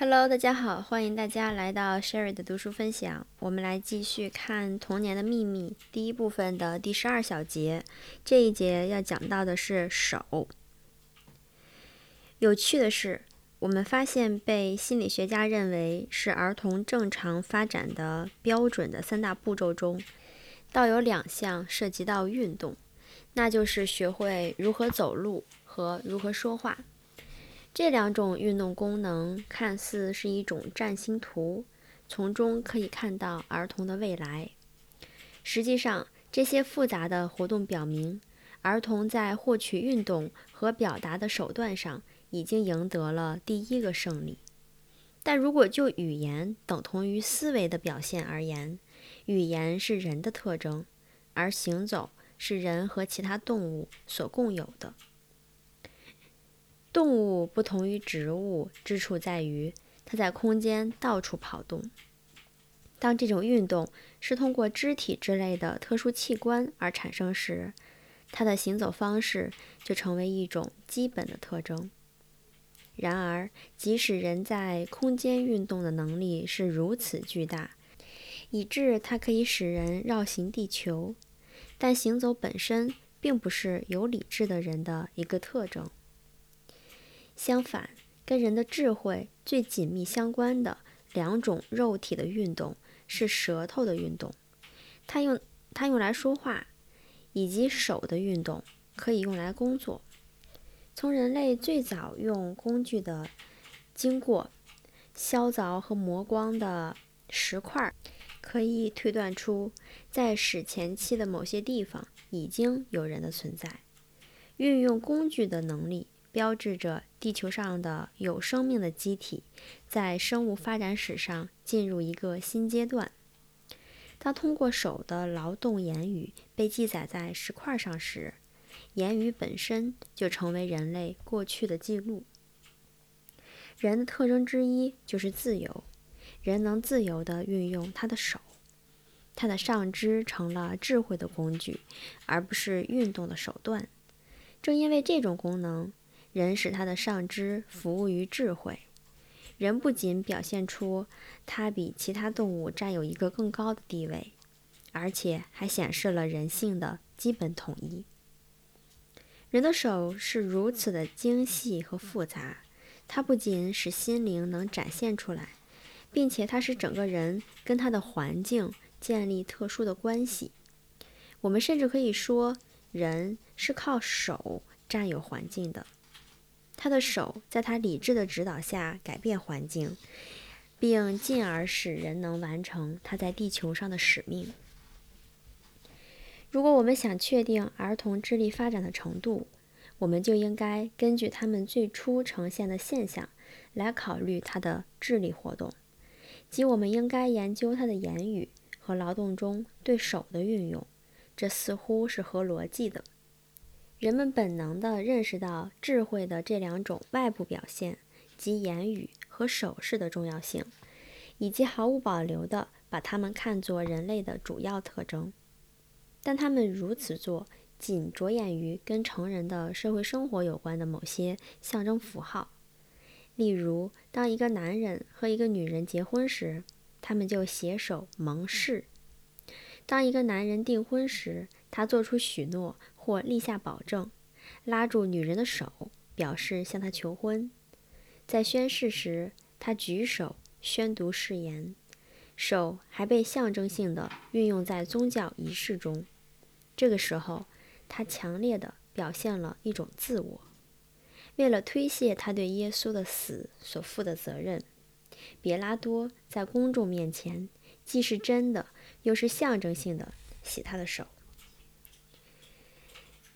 Hello，大家好，欢迎大家来到 Sherry 的读书分享。我们来继续看《童年的秘密》第一部分的第十二小节。这一节要讲到的是手。有趣的是，我们发现被心理学家认为是儿童正常发展的标准的三大步骤中，倒有两项涉及到运动，那就是学会如何走路和如何说话。这两种运动功能看似是一种占星图，从中可以看到儿童的未来。实际上，这些复杂的活动表明，儿童在获取运动和表达的手段上已经赢得了第一个胜利。但如果就语言等同于思维的表现而言，语言是人的特征，而行走是人和其他动物所共有的。动物不同于植物之处在于，它在空间到处跑动。当这种运动是通过肢体之类的特殊器官而产生时，它的行走方式就成为一种基本的特征。然而，即使人在空间运动的能力是如此巨大，以致它可以使人绕行地球，但行走本身并不是有理智的人的一个特征。相反，跟人的智慧最紧密相关的两种肉体的运动是舌头的运动，它用它用来说话，以及手的运动可以用来工作。从人类最早用工具的经过，削凿和磨光的石块，可以推断出，在史前期的某些地方已经有人的存在。运用工具的能力。标志着地球上的有生命的机体在生物发展史上进入一个新阶段。当通过手的劳动言语被记载在石块上时，言语本身就成为人类过去的记录。人的特征之一就是自由，人能自由地运用他的手，他的上肢成了智慧的工具，而不是运动的手段。正因为这种功能。人使他的上肢服务于智慧。人不仅表现出他比其他动物占有一个更高的地位，而且还显示了人性的基本统一。人的手是如此的精细和复杂，它不仅使心灵能展现出来，并且它使整个人跟他的环境建立特殊的关系。我们甚至可以说，人是靠手占有环境的。他的手在他理智的指导下改变环境，并进而使人能完成他在地球上的使命。如果我们想确定儿童智力发展的程度，我们就应该根据他们最初呈现的现象来考虑他的智力活动，即我们应该研究他的言语和劳动中对手的运用。这似乎是合逻辑的。人们本能地认识到智慧的这两种外部表现，即言语和手势的重要性，以及毫无保留地把它们看作人类的主要特征。但他们如此做，仅着眼于跟成人的社会生活有关的某些象征符号。例如，当一个男人和一个女人结婚时，他们就携手盟誓；当一个男人订婚时，他做出许诺。或立下保证，拉住女人的手，表示向她求婚。在宣誓时，他举手宣读誓言，手还被象征性的运用在宗教仪式中。这个时候，他强烈的表现了一种自我。为了推卸他对耶稣的死所负的责任，别拉多在公众面前既是真的，又是象征性的洗他的手。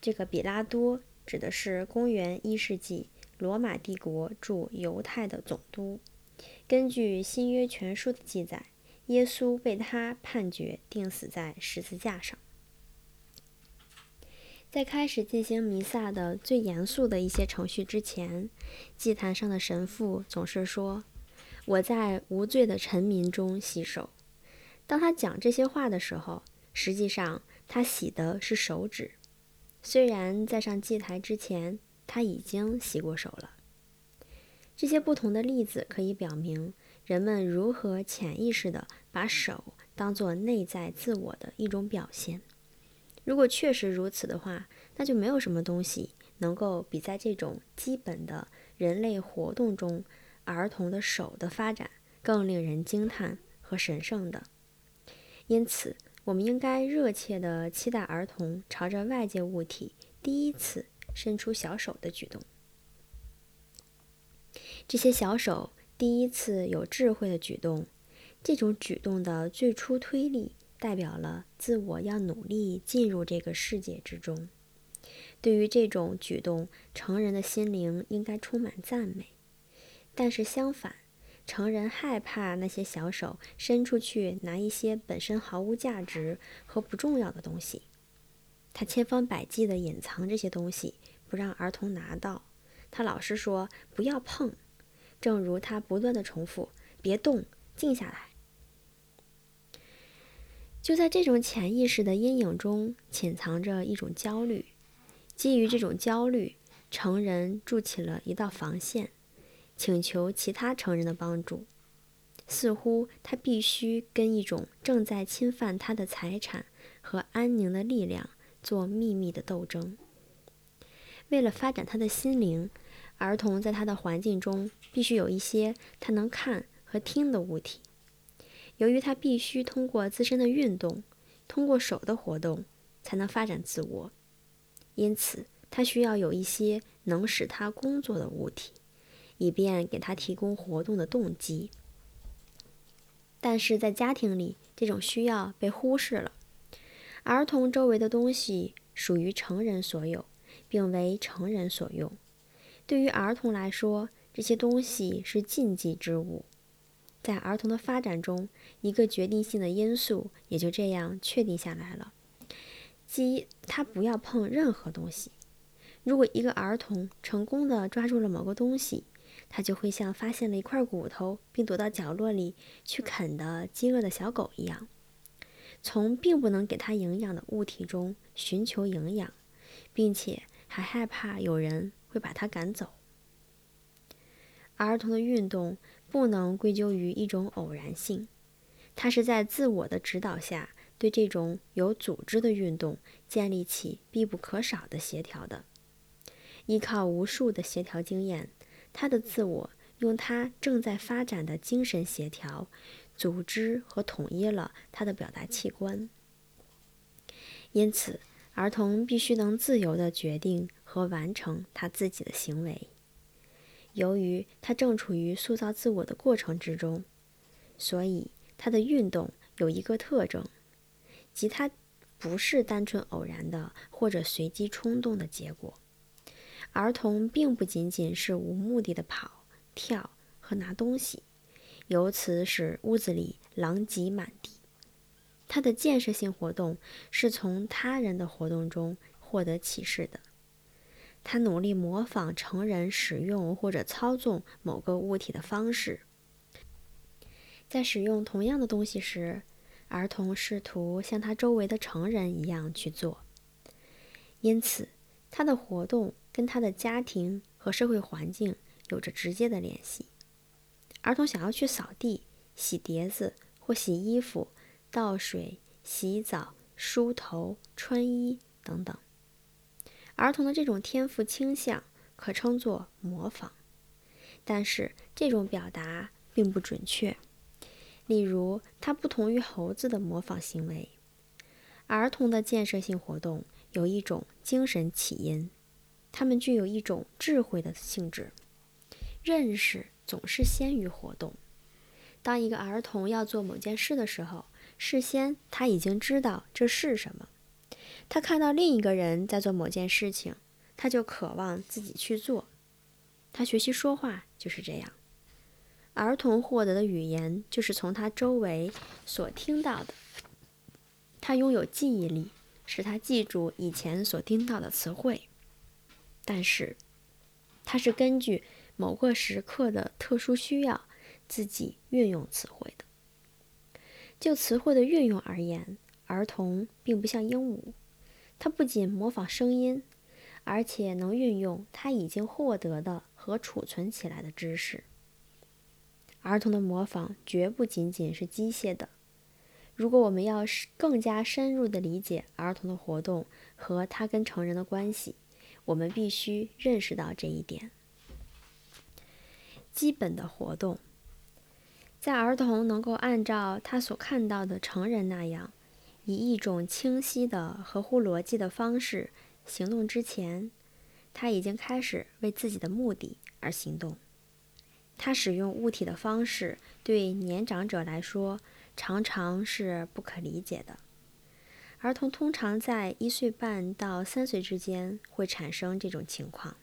这个比拉多指的是公元一世纪罗马帝国驻犹太的总督。根据新约全书的记载，耶稣被他判决钉死在十字架上。在开始进行弥撒的最严肃的一些程序之前，祭坛上的神父总是说：“我在无罪的臣民中洗手。”当他讲这些话的时候，实际上他洗的是手指。虽然在上祭台之前，他已经洗过手了。这些不同的例子可以表明人们如何潜意识地把手当作内在自我的一种表现。如果确实如此的话，那就没有什么东西能够比在这种基本的人类活动中，儿童的手的发展更令人惊叹和神圣的。因此，我们应该热切地期待儿童朝着外界物体第一次伸出小手的举动。这些小手第一次有智慧的举动，这种举动的最初推力。代表了自我要努力进入这个世界之中。对于这种举动，成人的心灵应该充满赞美。但是相反，成人害怕那些小手伸出去拿一些本身毫无价值和不重要的东西。他千方百计地隐藏这些东西，不让儿童拿到。他老是说不要碰，正如他不断地重复：“别动，静下来。”就在这种潜意识的阴影中，潜藏着一种焦虑。基于这种焦虑，成人筑起了一道防线，请求其他成人的帮助。似乎他必须跟一种正在侵犯他的财产和安宁的力量做秘密的斗争。为了发展他的心灵，儿童在他的环境中必须有一些他能看和听的物体。由于他必须通过自身的运动，通过手的活动，才能发展自我，因此他需要有一些能使他工作的物体，以便给他提供活动的动机。但是在家庭里，这种需要被忽视了。儿童周围的东西属于成人所有，并为成人所用。对于儿童来说，这些东西是禁忌之物。在儿童的发展中，一个决定性的因素也就这样确定下来了，即他不要碰任何东西。如果一个儿童成功的抓住了某个东西，他就会像发现了一块骨头并躲到角落里去啃的饥饿的小狗一样，从并不能给他营养的物体中寻求营养，并且还害怕有人会把他赶走。儿童的运动。不能归咎于一种偶然性，它是在自我的指导下，对这种有组织的运动建立起必不可少的协调的。依靠无数的协调经验，他的自我用他正在发展的精神协调组织和统一了他的表达器官。因此，儿童必须能自由地决定和完成他自己的行为。由于他正处于塑造自我的过程之中，所以他的运动有一个特征，即他不是单纯偶然的或者随机冲动的结果。儿童并不仅仅是无目的的跑、跳和拿东西，由此使屋子里狼藉满地。他的建设性活动是从他人的活动中获得启示的。他努力模仿成人使用或者操纵某个物体的方式。在使用同样的东西时，儿童试图像他周围的成人一样去做。因此，他的活动跟他的家庭和社会环境有着直接的联系。儿童想要去扫地、洗碟子或洗衣服、倒水、洗澡、梳头、穿衣等等。儿童的这种天赋倾向可称作模仿，但是这种表达并不准确。例如，它不同于猴子的模仿行为。儿童的建设性活动有一种精神起因，它们具有一种智慧的性质。认识总是先于活动。当一个儿童要做某件事的时候，事先他已经知道这是什么。他看到另一个人在做某件事情，他就渴望自己去做。他学习说话就是这样。儿童获得的语言就是从他周围所听到的。他拥有记忆力，使他记住以前所听到的词汇。但是，它是根据某个时刻的特殊需要自己运用词汇的。就词汇的运用而言，儿童并不像鹦鹉。他不仅模仿声音，而且能运用他已经获得的和储存起来的知识。儿童的模仿绝不仅仅是机械的。如果我们要更加深入地理解儿童的活动和他跟成人的关系，我们必须认识到这一点。基本的活动，在儿童能够按照他所看到的成人那样，以一种清晰的、合乎逻辑的方式行动之前，他已经开始为自己的目的而行动。他使用物体的方式，对年长者来说常常是不可理解的。儿童通常在一岁半到三岁之间会产生这种情况。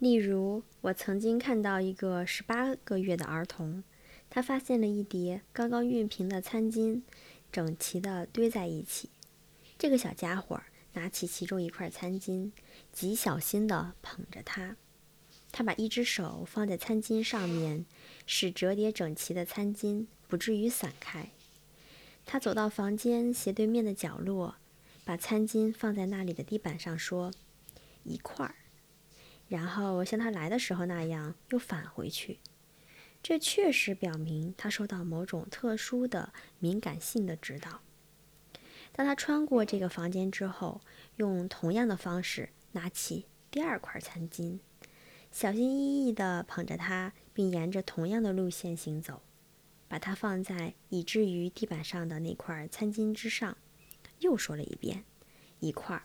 例如，我曾经看到一个十八个月的儿童，他发现了一叠刚刚熨平的餐巾，整齐地堆在一起。这个小家伙拿起其中一块餐巾，极小心地捧着它。他把一只手放在餐巾上面，使折叠整齐的餐巾不至于散开。他走到房间斜对面的角落，把餐巾放在那里的地板上，说：“一块儿。”然后像他来的时候那样又返回去。这确实表明他受到某种特殊的敏感性的指导。当他穿过这个房间之后，用同样的方式拿起第二块餐巾。小心翼翼地捧着它，并沿着同样的路线行走，把它放在以至于地板上的那块餐巾之上。又说了一遍：“一块儿。”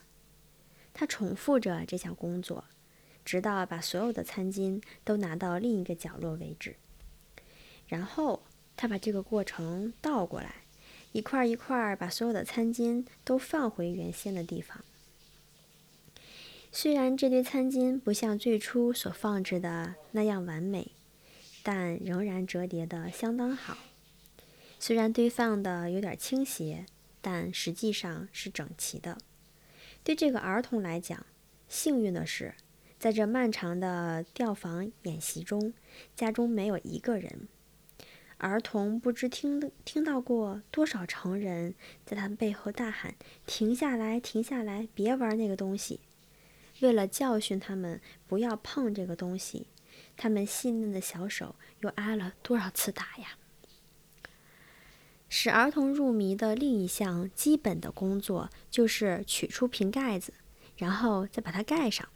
他重复着这项工作，直到把所有的餐巾都拿到另一个角落为止。然后他把这个过程倒过来，一块一块把所有的餐巾都放回原先的地方。虽然这堆餐巾不像最初所放置的那样完美，但仍然折叠的相当好。虽然堆放的有点倾斜，但实际上是整齐的。对这个儿童来讲，幸运的是，在这漫长的调房演习中，家中没有一个人。儿童不知听听到过多少成人在他们背后大喊：“停下来，停下来，别玩那个东西！”为了教训他们不要碰这个东西，他们细嫩的小手又挨了多少次打呀？使儿童入迷的另一项基本的工作就是取出瓶盖子，然后再把它盖上。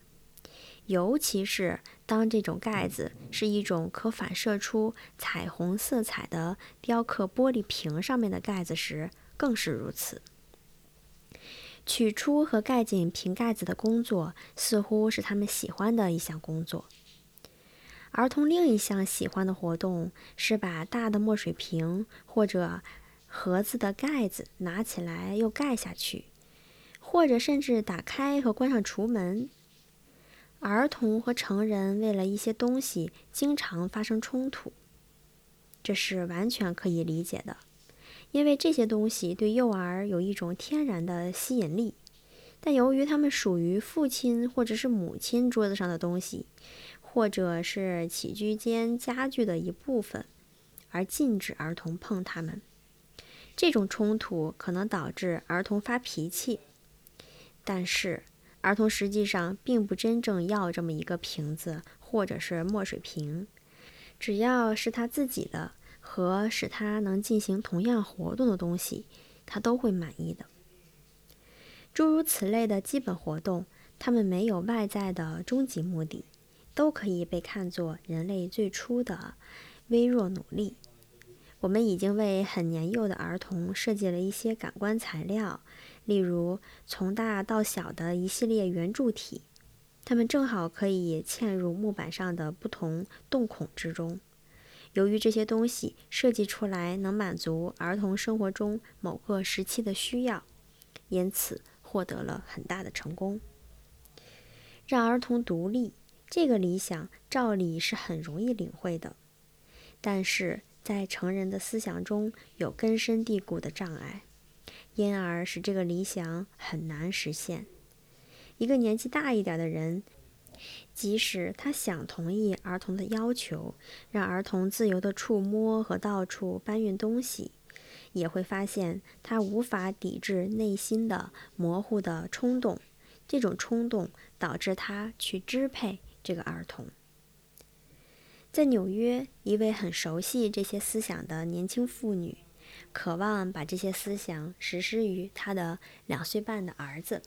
尤其是当这种盖子是一种可反射出彩虹色彩的雕刻玻璃瓶上面的盖子时，更是如此。取出和盖紧瓶盖子的工作，似乎是他们喜欢的一项工作。儿童另一项喜欢的活动是把大的墨水瓶或者盒子的盖子拿起来又盖下去，或者甚至打开和关上橱门。儿童和成人为了一些东西经常发生冲突，这是完全可以理解的。因为这些东西对幼儿有一种天然的吸引力，但由于他们属于父亲或者是母亲桌子上的东西，或者是起居间家具的一部分，而禁止儿童碰它们。这种冲突可能导致儿童发脾气，但是儿童实际上并不真正要这么一个瓶子或者是墨水瓶，只要是他自己的。和使他能进行同样活动的东西，他都会满意的。诸如此类的基本活动，他们没有外在的终极目的，都可以被看作人类最初的微弱努力。我们已经为很年幼的儿童设计了一些感官材料，例如从大到小的一系列圆柱体，它们正好可以嵌入木板上的不同洞孔之中。由于这些东西设计出来能满足儿童生活中某个时期的需要，因此获得了很大的成功。让儿童独立这个理想，照理是很容易领会的，但是在成人的思想中有根深蒂固的障碍，因而使这个理想很难实现。一个年纪大一点的人。即使他想同意儿童的要求，让儿童自由地触摸和到处搬运东西，也会发现他无法抵制内心的模糊的冲动。这种冲动导致他去支配这个儿童。在纽约，一位很熟悉这些思想的年轻妇女，渴望把这些思想实施于她的两岁半的儿子。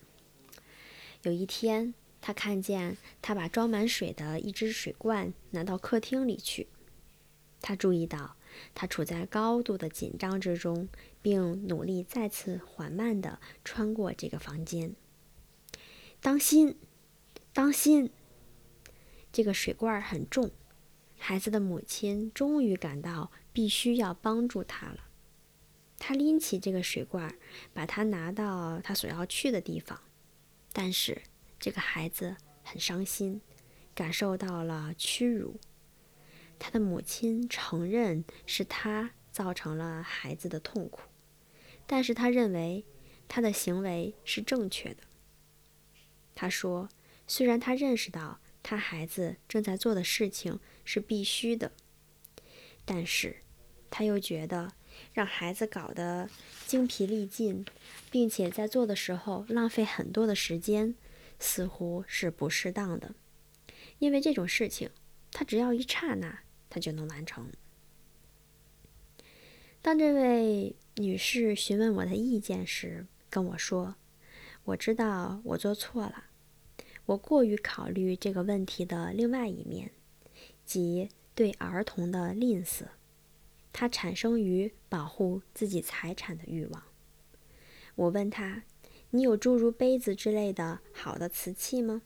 有一天，她看见他把装满水的一只水罐拿到客厅里去。她注意到他处在高度的紧张之中，并努力再次缓慢地穿过这个房间。当心，当心！这个水罐很重。孩子的母亲终于感到必须要帮助他了。他拎起这个水罐，把它拿到他所要去的地方。但是这个孩子很伤心，感受到了屈辱。他的母亲承认是他造成了孩子的痛苦，但是他认为他的行为是正确的。他说：“虽然他认识到。”他孩子正在做的事情是必须的，但是他又觉得让孩子搞得精疲力尽，并且在做的时候浪费很多的时间，似乎是不适当的。因为这种事情，他只要一刹那，他就能完成。当这位女士询问我的意见时，跟我说：“我知道我做错了。”我过于考虑这个问题的另外一面，即对儿童的吝啬，它产生于保护自己财产的欲望。我问他：“你有诸如杯子之类的好的瓷器吗？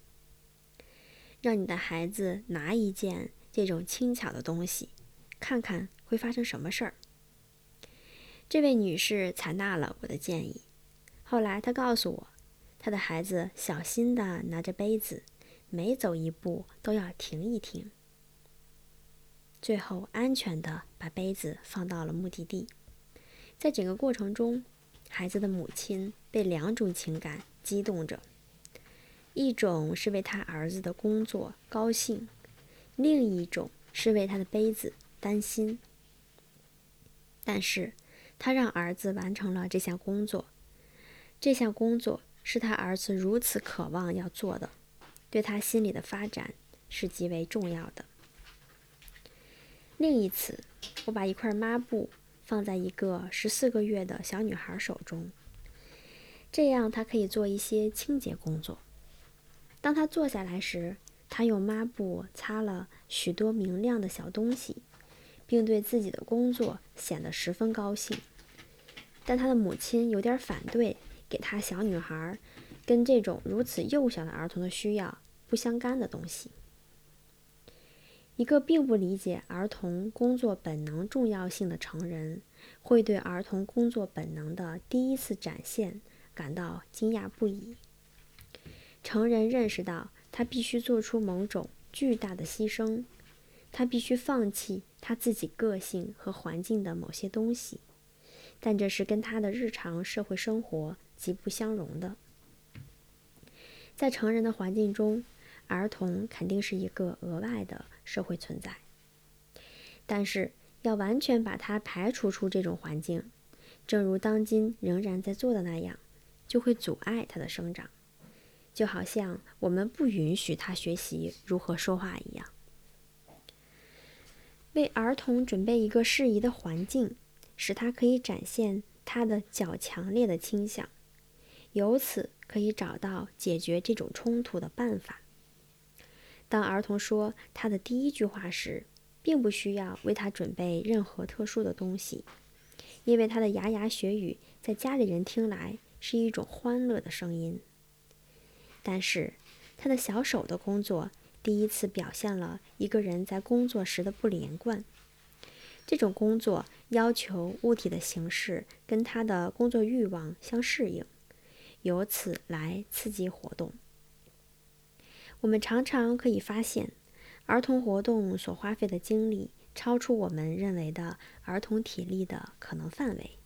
让你的孩子拿一件这种轻巧的东西，看看会发生什么事儿。”这位女士采纳了我的建议。后来她告诉我。他的孩子小心地拿着杯子，每走一步都要停一停，最后安全地把杯子放到了目的地。在整个过程中，孩子的母亲被两种情感激动着：一种是为他儿子的工作高兴，另一种是为他的杯子担心。但是，他让儿子完成了这项工作。这项工作。是他儿子如此渴望要做的，对他心理的发展是极为重要的。另一次，我把一块抹布放在一个十四个月的小女孩手中，这样她可以做一些清洁工作。当她坐下来时，她用抹布擦了许多明亮的小东西，并对自己的工作显得十分高兴。但她的母亲有点反对。给他小女孩跟这种如此幼小的儿童的需要不相干的东西。一个并不理解儿童工作本能重要性的成人，会对儿童工作本能的第一次展现感到惊讶不已。成人认识到他必须做出某种巨大的牺牲，他必须放弃他自己个性和环境的某些东西，但这是跟他的日常社会生活。极不相容的，在成人的环境中，儿童肯定是一个额外的社会存在。但是，要完全把它排除出这种环境，正如当今仍然在做的那样，就会阻碍他的生长，就好像我们不允许他学习如何说话一样。为儿童准备一个适宜的环境，使他可以展现他的较强烈的倾向。由此可以找到解决这种冲突的办法。当儿童说他的第一句话时，并不需要为他准备任何特殊的东西，因为他的牙牙学语在家里人听来是一种欢乐的声音。但是，他的小手的工作第一次表现了一个人在工作时的不连贯。这种工作要求物体的形式跟他的工作欲望相适应。由此来刺激活动。我们常常可以发现，儿童活动所花费的精力超出我们认为的儿童体力的可能范围。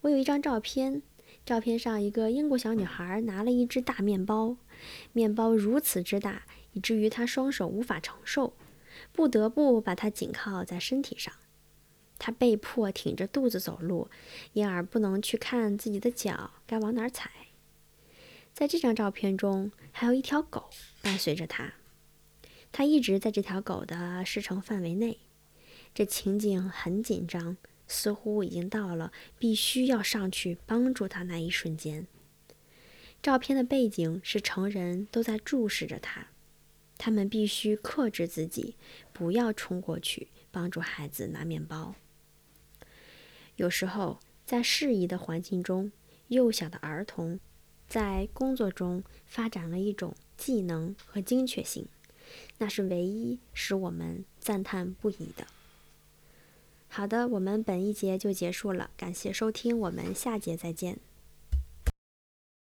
我有一张照片，照片上一个英国小女孩拿了一只大面包，面包如此之大，以至于她双手无法承受，不得不把它紧靠在身体上。他被迫挺着肚子走路，因而不能去看自己的脚该往哪儿踩。在这张照片中，还有一条狗伴随着他。他一直在这条狗的视程范围内，这情景很紧张，似乎已经到了必须要上去帮助他那一瞬间。照片的背景是成人都在注视着他，他们必须克制自己，不要冲过去帮助孩子拿面包。有时候，在适宜的环境中，幼小的儿童在工作中发展了一种技能和精确性。那是唯一使我们赞叹不已的。好的，我们本一节就结束了，感谢收听，我们下节再见。